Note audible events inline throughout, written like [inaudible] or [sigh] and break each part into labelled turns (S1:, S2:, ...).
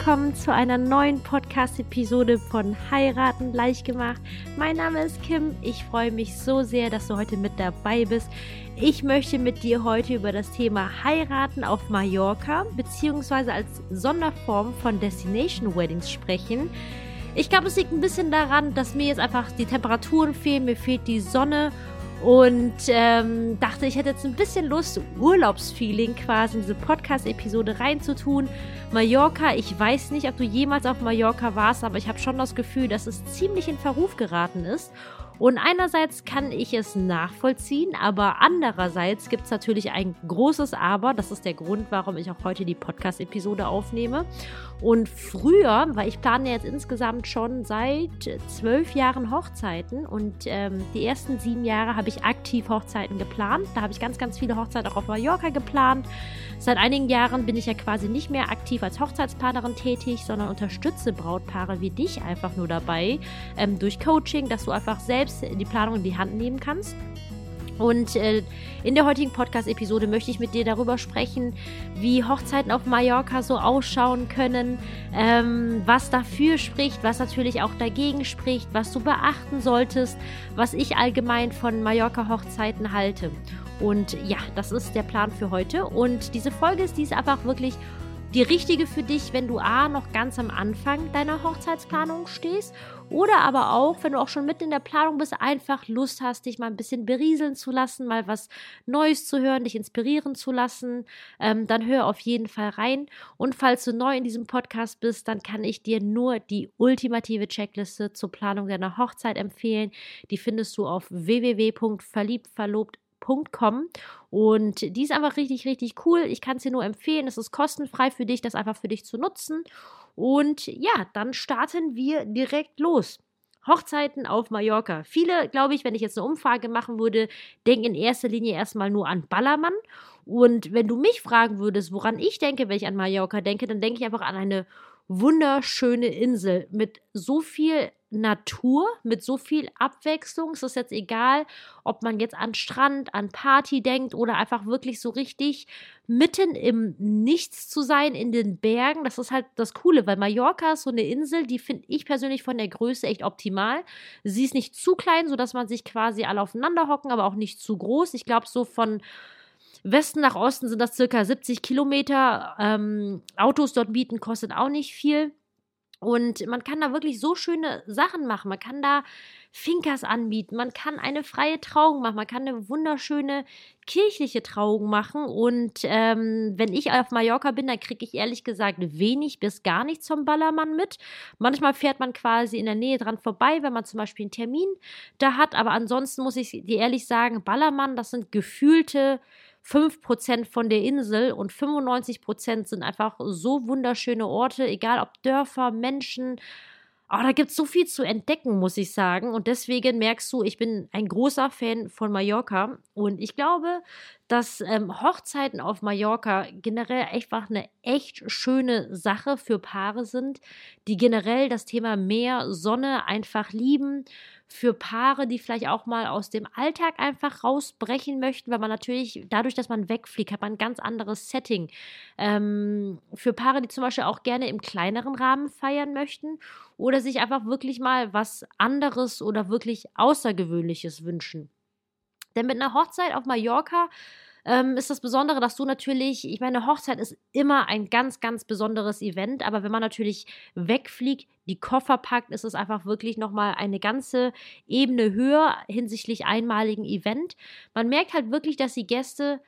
S1: willkommen zu einer neuen Podcast-Episode von Heiraten leicht gemacht. Mein Name ist Kim. Ich freue mich so sehr, dass du heute mit dabei bist. Ich möchte mit dir heute über das Thema Heiraten auf Mallorca beziehungsweise als Sonderform von Destination Weddings sprechen. Ich glaube, es liegt ein bisschen daran, dass mir jetzt einfach die Temperaturen fehlen, mir fehlt die Sonne und ähm, dachte, ich hätte jetzt ein bisschen Lust, Urlaubsfeeling quasi in diese Podcast-Episode reinzutun. Mallorca, ich weiß nicht, ob du jemals auf Mallorca warst, aber ich habe schon das Gefühl, dass es ziemlich in Verruf geraten ist. Und einerseits kann ich es nachvollziehen, aber andererseits gibt es natürlich ein großes Aber. Das ist der Grund, warum ich auch heute die Podcast-Episode aufnehme. Und früher, weil ich plane jetzt insgesamt schon seit zwölf Jahren Hochzeiten und ähm, die ersten sieben Jahre habe ich aktiv Hochzeiten geplant. Da habe ich ganz, ganz viele Hochzeiten auch auf Mallorca geplant. Seit einigen Jahren bin ich ja quasi nicht mehr aktiv als Hochzeitsplanerin tätig, sondern unterstütze Brautpaare wie dich einfach nur dabei ähm, durch Coaching, dass du einfach selbst die Planung in die Hand nehmen kannst. Und äh, in der heutigen Podcast-Episode möchte ich mit dir darüber sprechen, wie Hochzeiten auf Mallorca so ausschauen können, ähm, was dafür spricht, was natürlich auch dagegen spricht, was du beachten solltest, was ich allgemein von Mallorca-Hochzeiten halte. Und ja, das ist der Plan für heute. Und diese Folge ist dies einfach wirklich die richtige für dich, wenn du A noch ganz am Anfang deiner Hochzeitsplanung stehst oder aber auch, wenn du auch schon mitten in der Planung bist, einfach Lust hast, dich mal ein bisschen berieseln zu lassen, mal was Neues zu hören, dich inspirieren zu lassen, ähm, dann hör auf jeden Fall rein. Und falls du neu in diesem Podcast bist, dann kann ich dir nur die ultimative Checkliste zur Planung deiner Hochzeit empfehlen. Die findest du auf www.verliebtverlobt und die ist einfach richtig, richtig cool. Ich kann es dir nur empfehlen. Es ist kostenfrei für dich, das einfach für dich zu nutzen. Und ja, dann starten wir direkt los. Hochzeiten auf Mallorca. Viele, glaube ich, wenn ich jetzt eine Umfrage machen würde, denken in erster Linie erstmal nur an Ballermann. Und wenn du mich fragen würdest, woran ich denke, wenn ich an Mallorca denke, dann denke ich einfach an eine wunderschöne Insel mit so viel Natur, mit so viel Abwechslung. Es ist jetzt egal, ob man jetzt an Strand, an Party denkt oder einfach wirklich so richtig mitten im Nichts zu sein in den Bergen. Das ist halt das Coole, weil Mallorca ist so eine Insel, die finde ich persönlich von der Größe echt optimal. Sie ist nicht zu klein, sodass man sich quasi alle aufeinander hocken, aber auch nicht zu groß. Ich glaube, so von Westen nach Osten sind das circa 70 Kilometer. Ähm, Autos dort mieten kostet auch nicht viel. Und man kann da wirklich so schöne Sachen machen. Man kann da Finkers anbieten, man kann eine freie Trauung machen, man kann eine wunderschöne kirchliche Trauung machen. Und ähm, wenn ich auf Mallorca bin, dann kriege ich ehrlich gesagt wenig bis gar nichts zum Ballermann mit. Manchmal fährt man quasi in der Nähe dran vorbei, wenn man zum Beispiel einen Termin da hat. Aber ansonsten muss ich dir ehrlich sagen, Ballermann, das sind gefühlte 5% von der Insel und 95% sind einfach so wunderschöne Orte, egal ob Dörfer, Menschen. Aber da gibt es so viel zu entdecken, muss ich sagen. Und deswegen merkst du, ich bin ein großer Fan von Mallorca. Und ich glaube, dass ähm, Hochzeiten auf Mallorca generell einfach eine echt schöne Sache für Paare sind, die generell das Thema Meer, Sonne einfach lieben für Paare, die vielleicht auch mal aus dem Alltag einfach rausbrechen möchten, weil man natürlich dadurch, dass man wegfliegt, hat man ein ganz anderes Setting. Ähm, für Paare, die zum Beispiel auch gerne im kleineren Rahmen feiern möchten oder sich einfach wirklich mal was anderes oder wirklich Außergewöhnliches wünschen. Denn mit einer Hochzeit auf Mallorca ähm, ist das Besondere, dass du natürlich, ich meine, Hochzeit ist immer ein ganz, ganz besonderes Event, aber wenn man natürlich wegfliegt, die Koffer packt, ist es einfach wirklich nochmal eine ganze Ebene höher hinsichtlich einmaligen Event. Man merkt halt wirklich, dass die Gäste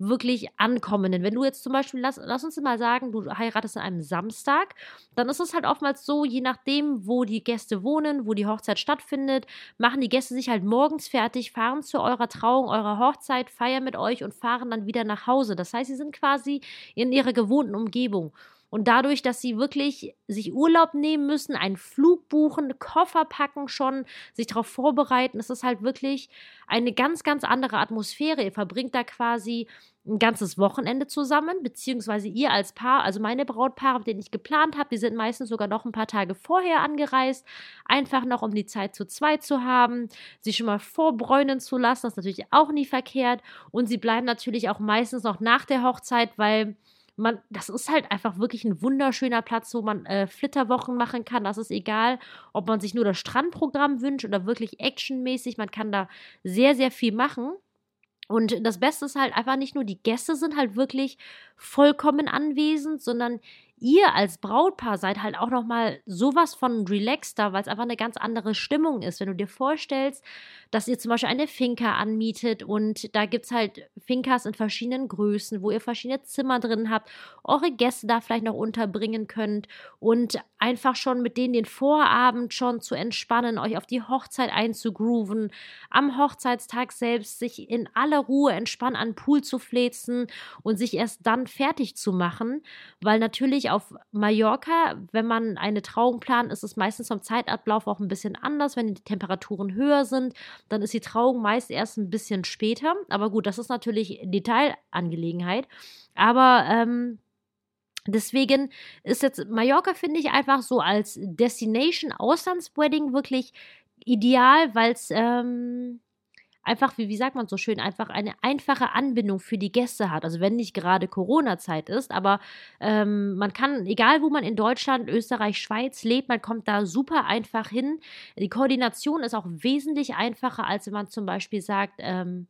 S1: wirklich ankommen. Denn wenn du jetzt zum Beispiel, lass, lass uns mal sagen, du heiratest an einem Samstag, dann ist es halt oftmals so, je nachdem, wo die Gäste wohnen, wo die Hochzeit stattfindet, machen die Gäste sich halt morgens fertig, fahren zu eurer Trauung, eurer Hochzeit, feiern mit euch und fahren dann wieder nach Hause. Das heißt, sie sind quasi in ihrer gewohnten Umgebung. Und dadurch, dass sie wirklich sich Urlaub nehmen müssen, einen Flug buchen, Koffer packen schon, sich darauf vorbereiten, ist es halt wirklich eine ganz, ganz andere Atmosphäre. Ihr verbringt da quasi ein ganzes Wochenende zusammen, beziehungsweise ihr als Paar, also meine Brautpaare, mit denen ich geplant habe, die sind meistens sogar noch ein paar Tage vorher angereist, einfach noch um die Zeit zu zweit zu haben, sie schon mal vorbräunen zu lassen, das ist natürlich auch nie verkehrt und sie bleiben natürlich auch meistens noch nach der Hochzeit, weil man, das ist halt einfach wirklich ein wunderschöner Platz, wo man äh, Flitterwochen machen kann. Das ist egal, ob man sich nur das Strandprogramm wünscht oder wirklich actionmäßig. Man kann da sehr, sehr viel machen. Und das Beste ist halt einfach nicht nur, die Gäste sind halt wirklich vollkommen anwesend, sondern ihr als Brautpaar seid halt auch noch mal sowas von relaxter, weil es einfach eine ganz andere Stimmung ist. Wenn du dir vorstellst, dass ihr zum Beispiel eine Finca anmietet und da gibt es halt Fincas in verschiedenen Größen, wo ihr verschiedene Zimmer drin habt, eure Gäste da vielleicht noch unterbringen könnt und einfach schon mit denen den Vorabend schon zu entspannen, euch auf die Hochzeit einzugrooven, am Hochzeitstag selbst sich in aller Ruhe entspannt an den Pool zu fläzen und sich erst dann fertig zu machen, weil natürlich auf Mallorca, wenn man eine Trauung plant, ist es meistens vom Zeitablauf auch ein bisschen anders. Wenn die Temperaturen höher sind, dann ist die Trauung meist erst ein bisschen später. Aber gut, das ist natürlich Detailangelegenheit. Aber ähm, Deswegen ist jetzt Mallorca, finde ich, einfach so als Destination Auslandswedding wirklich ideal, weil es ähm, einfach, wie, wie sagt man so schön, einfach eine einfache Anbindung für die Gäste hat. Also wenn nicht gerade Corona-Zeit ist, aber ähm, man kann, egal wo man in Deutschland, Österreich, Schweiz lebt, man kommt da super einfach hin. Die Koordination ist auch wesentlich einfacher, als wenn man zum Beispiel sagt, ähm,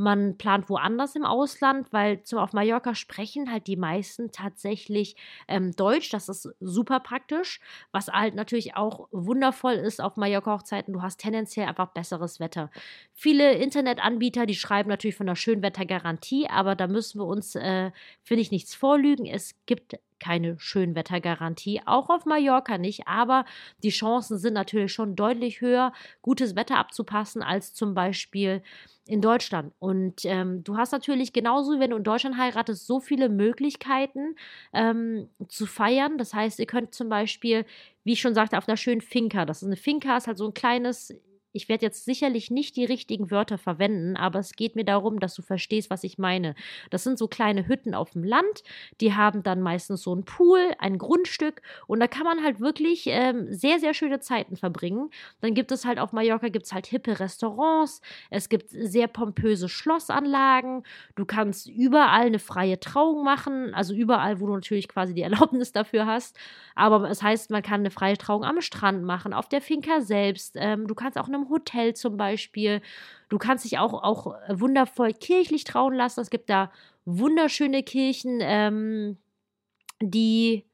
S1: man plant woanders im Ausland, weil zum auf Mallorca sprechen halt die meisten tatsächlich ähm, Deutsch. Das ist super praktisch. Was halt natürlich auch wundervoll ist auf Mallorca-Hochzeiten, du hast tendenziell einfach besseres Wetter. Viele Internetanbieter, die schreiben natürlich von der Schönwettergarantie, aber da müssen wir uns, äh, finde ich, nichts vorlügen. Es gibt keine Schönwettergarantie, auch auf Mallorca nicht, aber die Chancen sind natürlich schon deutlich höher, gutes Wetter abzupassen, als zum Beispiel in Deutschland. Und ähm, du hast natürlich genauso, wenn du in Deutschland heiratest, so viele Möglichkeiten ähm, zu feiern. Das heißt, ihr könnt zum Beispiel, wie ich schon sagte, auf einer schönen Finca. Das ist eine Finca, ist halt so ein kleines ich werde jetzt sicherlich nicht die richtigen Wörter verwenden, aber es geht mir darum, dass du verstehst, was ich meine. Das sind so kleine Hütten auf dem Land, die haben dann meistens so einen Pool, ein Grundstück und da kann man halt wirklich ähm, sehr, sehr schöne Zeiten verbringen. Dann gibt es halt auf Mallorca gibt es halt hippe Restaurants, es gibt sehr pompöse Schlossanlagen, du kannst überall eine freie Trauung machen, also überall, wo du natürlich quasi die [laughs] Erlaubnis dafür hast. Aber es das heißt, man kann eine freie Trauung am Strand machen, auf der Finca selbst. Ähm, du kannst auch eine einem Hotel zum Beispiel. Du kannst dich auch, auch wundervoll kirchlich trauen lassen. Es gibt da wunderschöne Kirchen, ähm, die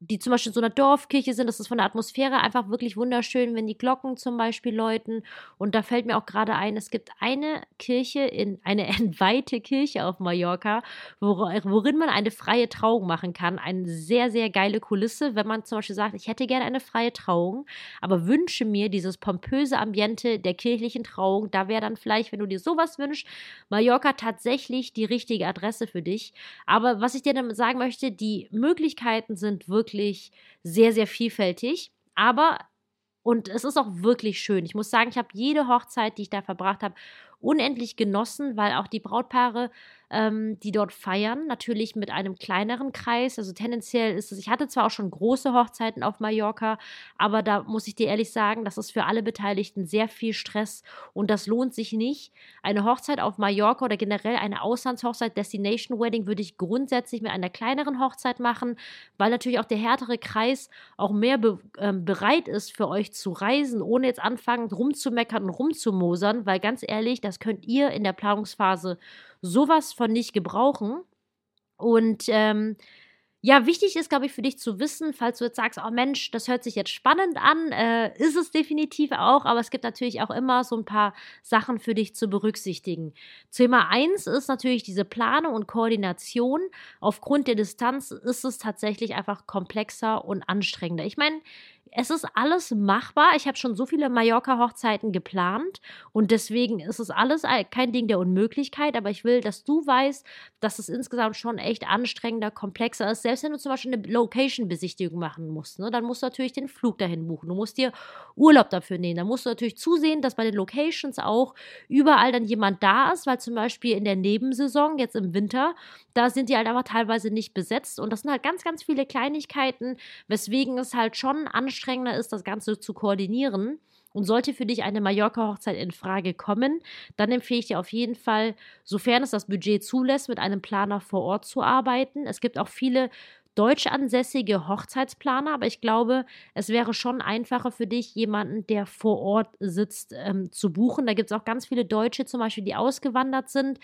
S1: die zum Beispiel in so einer Dorfkirche sind. Das ist von der Atmosphäre einfach wirklich wunderschön, wenn die Glocken zum Beispiel läuten. Und da fällt mir auch gerade ein, es gibt eine Kirche, in eine [laughs] entweihte Kirche auf Mallorca, worin man eine freie Trauung machen kann. Eine sehr, sehr geile Kulisse, wenn man zum Beispiel sagt, ich hätte gerne eine freie Trauung, aber wünsche mir dieses pompöse Ambiente der kirchlichen Trauung. Da wäre dann vielleicht, wenn du dir sowas wünschst, Mallorca tatsächlich die richtige Adresse für dich. Aber was ich dir damit sagen möchte, die Möglichkeiten sind wirklich wirklich sehr, sehr vielfältig. Aber, und es ist auch wirklich schön. Ich muss sagen, ich habe jede Hochzeit, die ich da verbracht habe, unendlich genossen, weil auch die Brautpaare ähm, die dort feiern, natürlich mit einem kleineren Kreis. Also tendenziell ist es, ich hatte zwar auch schon große Hochzeiten auf Mallorca, aber da muss ich dir ehrlich sagen, das ist für alle Beteiligten sehr viel Stress und das lohnt sich nicht. Eine Hochzeit auf Mallorca oder generell eine Auslandshochzeit, Destination Wedding, würde ich grundsätzlich mit einer kleineren Hochzeit machen, weil natürlich auch der härtere Kreis auch mehr be äh, bereit ist, für euch zu reisen, ohne jetzt anfangen rumzumeckern und rumzumosern, weil ganz ehrlich, das könnt ihr in der Planungsphase sowas von nicht gebrauchen. Und ähm, ja, wichtig ist, glaube ich, für dich zu wissen, falls du jetzt sagst, oh Mensch, das hört sich jetzt spannend an, äh, ist es definitiv auch, aber es gibt natürlich auch immer so ein paar Sachen für dich zu berücksichtigen. Thema 1 ist natürlich diese Planung und Koordination. Aufgrund der Distanz ist es tatsächlich einfach komplexer und anstrengender. Ich meine, es ist alles machbar. Ich habe schon so viele Mallorca-Hochzeiten geplant und deswegen ist es alles kein Ding der Unmöglichkeit. Aber ich will, dass du weißt, dass es insgesamt schon echt anstrengender, komplexer ist. Selbst wenn du zum Beispiel eine Location-Besichtigung machen musst, ne, dann musst du natürlich den Flug dahin buchen. Du musst dir Urlaub dafür nehmen. Dann musst du natürlich zusehen, dass bei den Locations auch überall dann jemand da ist, weil zum Beispiel in der Nebensaison, jetzt im Winter, da sind die halt einfach teilweise nicht besetzt. Und das sind halt ganz, ganz viele Kleinigkeiten, weswegen es halt schon anstrengend anstrengender ist, das Ganze zu koordinieren. Und sollte für dich eine Mallorca-Hochzeit in Frage kommen, dann empfehle ich dir auf jeden Fall, sofern es das Budget zulässt, mit einem Planer vor Ort zu arbeiten. Es gibt auch viele deutsch ansässige Hochzeitsplaner, aber ich glaube, es wäre schon einfacher für dich, jemanden, der vor Ort sitzt, ähm, zu buchen. Da gibt es auch ganz viele Deutsche zum Beispiel, die ausgewandert sind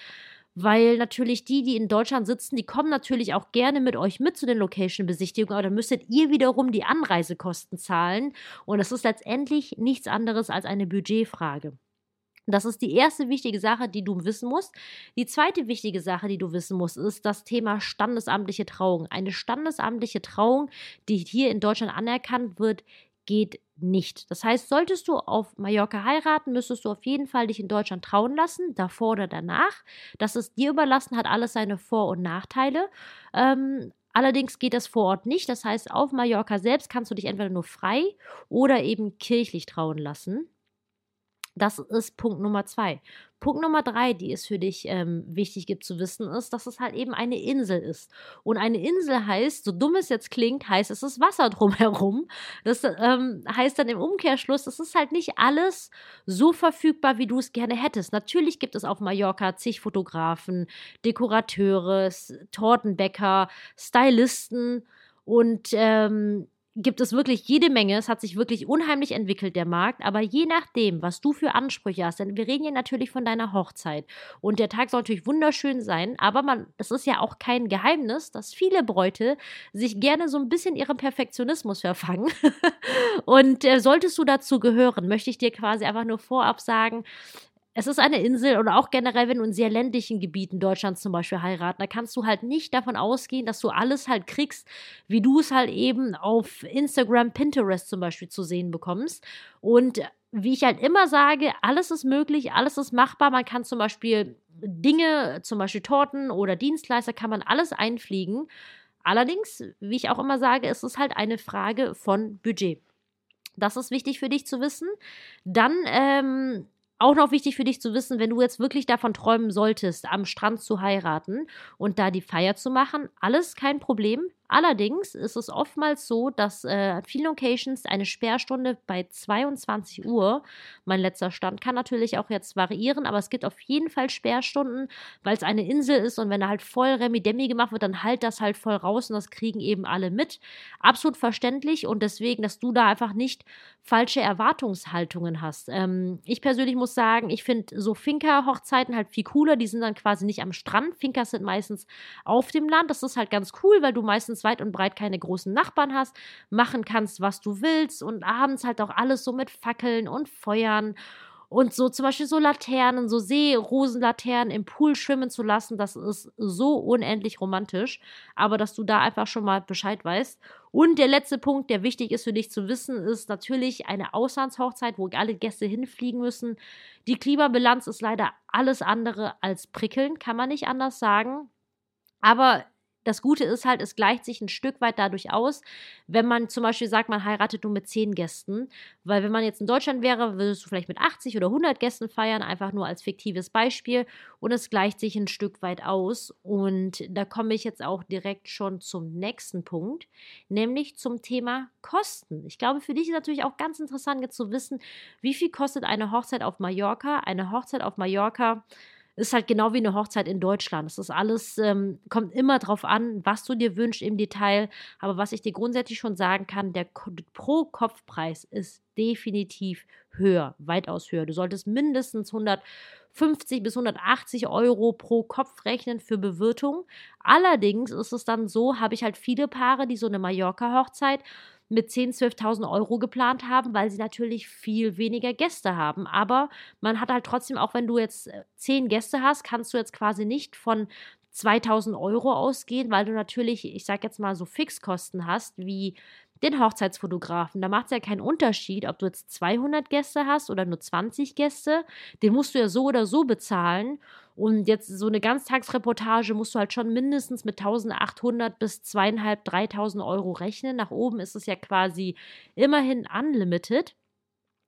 S1: weil natürlich die, die in Deutschland sitzen, die kommen natürlich auch gerne mit euch mit zu den Location-Besichtigungen, aber dann müsstet ihr wiederum die Anreisekosten zahlen und das ist letztendlich nichts anderes als eine Budgetfrage. Das ist die erste wichtige Sache, die du wissen musst. Die zweite wichtige Sache, die du wissen musst, ist das Thema standesamtliche Trauung. Eine standesamtliche Trauung, die hier in Deutschland anerkannt wird, geht nicht. Das heißt, solltest du auf Mallorca heiraten, müsstest du auf jeden Fall dich in Deutschland trauen lassen, davor oder danach. Das ist dir überlassen, hat alles seine Vor- und Nachteile. Ähm, allerdings geht das vor Ort nicht. Das heißt, auf Mallorca selbst kannst du dich entweder nur frei oder eben kirchlich trauen lassen. Das ist Punkt Nummer zwei. Punkt Nummer drei, die es für dich ähm, wichtig gibt zu wissen, ist, dass es halt eben eine Insel ist. Und eine Insel heißt, so dumm es jetzt klingt, heißt es ist Wasser [laughs] drumherum. Das ähm, heißt dann im Umkehrschluss, es ist halt nicht alles so verfügbar, wie du es gerne hättest. Natürlich gibt es auf Mallorca zig Fotografen, Dekorateure, Tortenbäcker, Stylisten und ähm, gibt es wirklich jede Menge. Es hat sich wirklich unheimlich entwickelt, der Markt. Aber je nachdem, was du für Ansprüche hast, denn wir reden hier natürlich von deiner Hochzeit. Und der Tag soll natürlich wunderschön sein. Aber man, das ist ja auch kein Geheimnis, dass viele Bräute sich gerne so ein bisschen ihrem Perfektionismus verfangen. [laughs] und äh, solltest du dazu gehören, möchte ich dir quasi einfach nur vorab sagen, es ist eine Insel oder auch generell, wenn du in sehr ländlichen Gebieten Deutschlands zum Beispiel heiraten, da kannst du halt nicht davon ausgehen, dass du alles halt kriegst, wie du es halt eben auf Instagram, Pinterest zum Beispiel zu sehen bekommst. Und wie ich halt immer sage, alles ist möglich, alles ist machbar. Man kann zum Beispiel Dinge, zum Beispiel Torten oder Dienstleister, kann man alles einfliegen. Allerdings, wie ich auch immer sage, ist es halt eine Frage von Budget. Das ist wichtig für dich zu wissen. Dann ähm, auch noch wichtig für dich zu wissen, wenn du jetzt wirklich davon träumen solltest, am Strand zu heiraten und da die Feier zu machen, alles kein Problem. Allerdings ist es oftmals so, dass äh, viele Locations eine Sperrstunde bei 22 Uhr, mein letzter Stand, kann natürlich auch jetzt variieren, aber es gibt auf jeden Fall Sperrstunden, weil es eine Insel ist und wenn da halt voll Remi-Demi gemacht wird, dann halt das halt voll raus und das kriegen eben alle mit. Absolut verständlich und deswegen, dass du da einfach nicht falsche Erwartungshaltungen hast. Ähm, ich persönlich muss sagen, ich finde so Finca-Hochzeiten halt viel cooler, die sind dann quasi nicht am Strand. Finkas sind meistens auf dem Land, das ist halt ganz cool, weil du meistens meistens weit und breit keine großen Nachbarn hast, machen kannst, was du willst und abends halt auch alles so mit Fackeln und Feuern und so zum Beispiel so Laternen, so Seerosenlaternen im Pool schwimmen zu lassen, das ist so unendlich romantisch. Aber dass du da einfach schon mal Bescheid weißt. Und der letzte Punkt, der wichtig ist für dich zu wissen, ist natürlich eine Auslandshochzeit, wo alle Gäste hinfliegen müssen. Die Klimabilanz ist leider alles andere als prickelnd, kann man nicht anders sagen. Aber das Gute ist halt, es gleicht sich ein Stück weit dadurch aus, wenn man zum Beispiel sagt, man heiratet nur mit zehn Gästen. Weil wenn man jetzt in Deutschland wäre, würdest du vielleicht mit 80 oder 100 Gästen feiern, einfach nur als fiktives Beispiel. Und es gleicht sich ein Stück weit aus. Und da komme ich jetzt auch direkt schon zum nächsten Punkt, nämlich zum Thema Kosten. Ich glaube, für dich ist natürlich auch ganz interessant jetzt zu wissen, wie viel kostet eine Hochzeit auf Mallorca. Eine Hochzeit auf Mallorca ist halt genau wie eine Hochzeit in Deutschland. Es ist alles, ähm, kommt immer drauf an, was du dir wünschst im Detail. Aber was ich dir grundsätzlich schon sagen kann, der Pro-Kopf-Preis ist definitiv höher, weitaus höher. Du solltest mindestens 150 bis 180 Euro pro Kopf rechnen für Bewirtung. Allerdings ist es dann so, habe ich halt viele Paare, die so eine Mallorca-Hochzeit mit 10.000, 12.000 Euro geplant haben, weil sie natürlich viel weniger Gäste haben. Aber man hat halt trotzdem, auch wenn du jetzt 10 äh, Gäste hast, kannst du jetzt quasi nicht von 2000 Euro ausgehen, weil du natürlich, ich sag jetzt mal so Fixkosten hast, wie den Hochzeitsfotografen. Da macht es ja keinen Unterschied, ob du jetzt 200 Gäste hast oder nur 20 Gäste. Den musst du ja so oder so bezahlen. Und jetzt so eine Ganztagsreportage musst du halt schon mindestens mit 1800 bis 2.500, 3.000 Euro rechnen. Nach oben ist es ja quasi immerhin unlimited.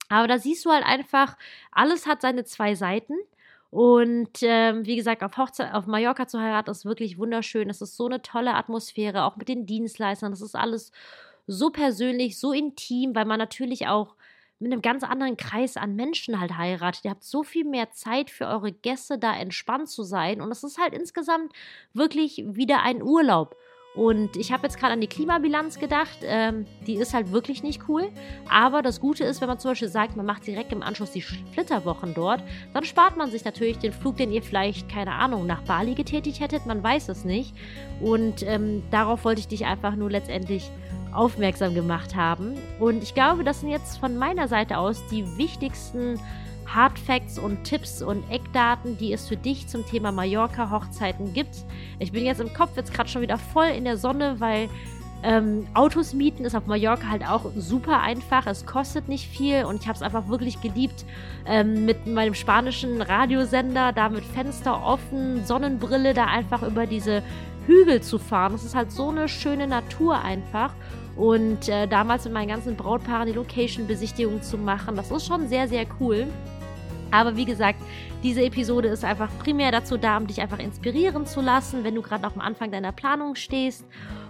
S1: Aber da siehst du halt einfach, alles hat seine zwei Seiten. Und ähm, wie gesagt, auf, Hochzeit, auf Mallorca zu heiraten ist wirklich wunderschön. Es ist so eine tolle Atmosphäre, auch mit den Dienstleistern. Das ist alles so persönlich, so intim, weil man natürlich auch mit einem ganz anderen Kreis an Menschen halt heiratet. Ihr habt so viel mehr Zeit für eure Gäste, da entspannt zu sein. Und es ist halt insgesamt wirklich wieder ein Urlaub. Und ich habe jetzt gerade an die Klimabilanz gedacht. Ähm, die ist halt wirklich nicht cool. Aber das Gute ist, wenn man zum Beispiel sagt, man macht direkt im Anschluss die Flitterwochen dort, dann spart man sich natürlich den Flug, den ihr vielleicht, keine Ahnung, nach Bali getätigt hättet. Man weiß es nicht. Und ähm, darauf wollte ich dich einfach nur letztendlich aufmerksam gemacht haben. Und ich glaube, das sind jetzt von meiner Seite aus die wichtigsten Hardfacts und Tipps und Eckdaten, die es für dich zum Thema Mallorca-Hochzeiten gibt. Ich bin jetzt im Kopf jetzt gerade schon wieder voll in der Sonne, weil ähm, Autos mieten ist auf Mallorca halt auch super einfach. Es kostet nicht viel und ich habe es einfach wirklich geliebt, ähm, mit meinem spanischen Radiosender, da mit Fenster offen, Sonnenbrille, da einfach über diese Hügel zu fahren. Es ist halt so eine schöne Natur einfach. Und äh, damals mit meinen ganzen Brautpaaren die Location-Besichtigung zu machen, das ist schon sehr, sehr cool. Aber wie gesagt, diese Episode ist einfach primär dazu da, um dich einfach inspirieren zu lassen, wenn du gerade am Anfang deiner Planung stehst.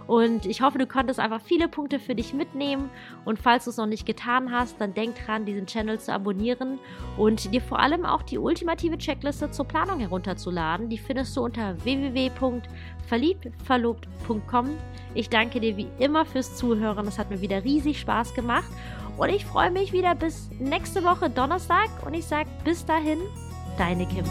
S1: Und ich hoffe, du konntest einfach viele Punkte für dich mitnehmen. Und falls du es noch nicht getan hast, dann denk dran, diesen Channel zu abonnieren und dir vor allem auch die ultimative Checkliste zur Planung herunterzuladen. Die findest du unter www.verliebtverlobt.com. Ich danke dir wie immer fürs Zuhören. Es hat mir wieder riesig Spaß gemacht. Und ich freue mich wieder bis nächste Woche Donnerstag. Und ich sage bis dahin, deine Kim.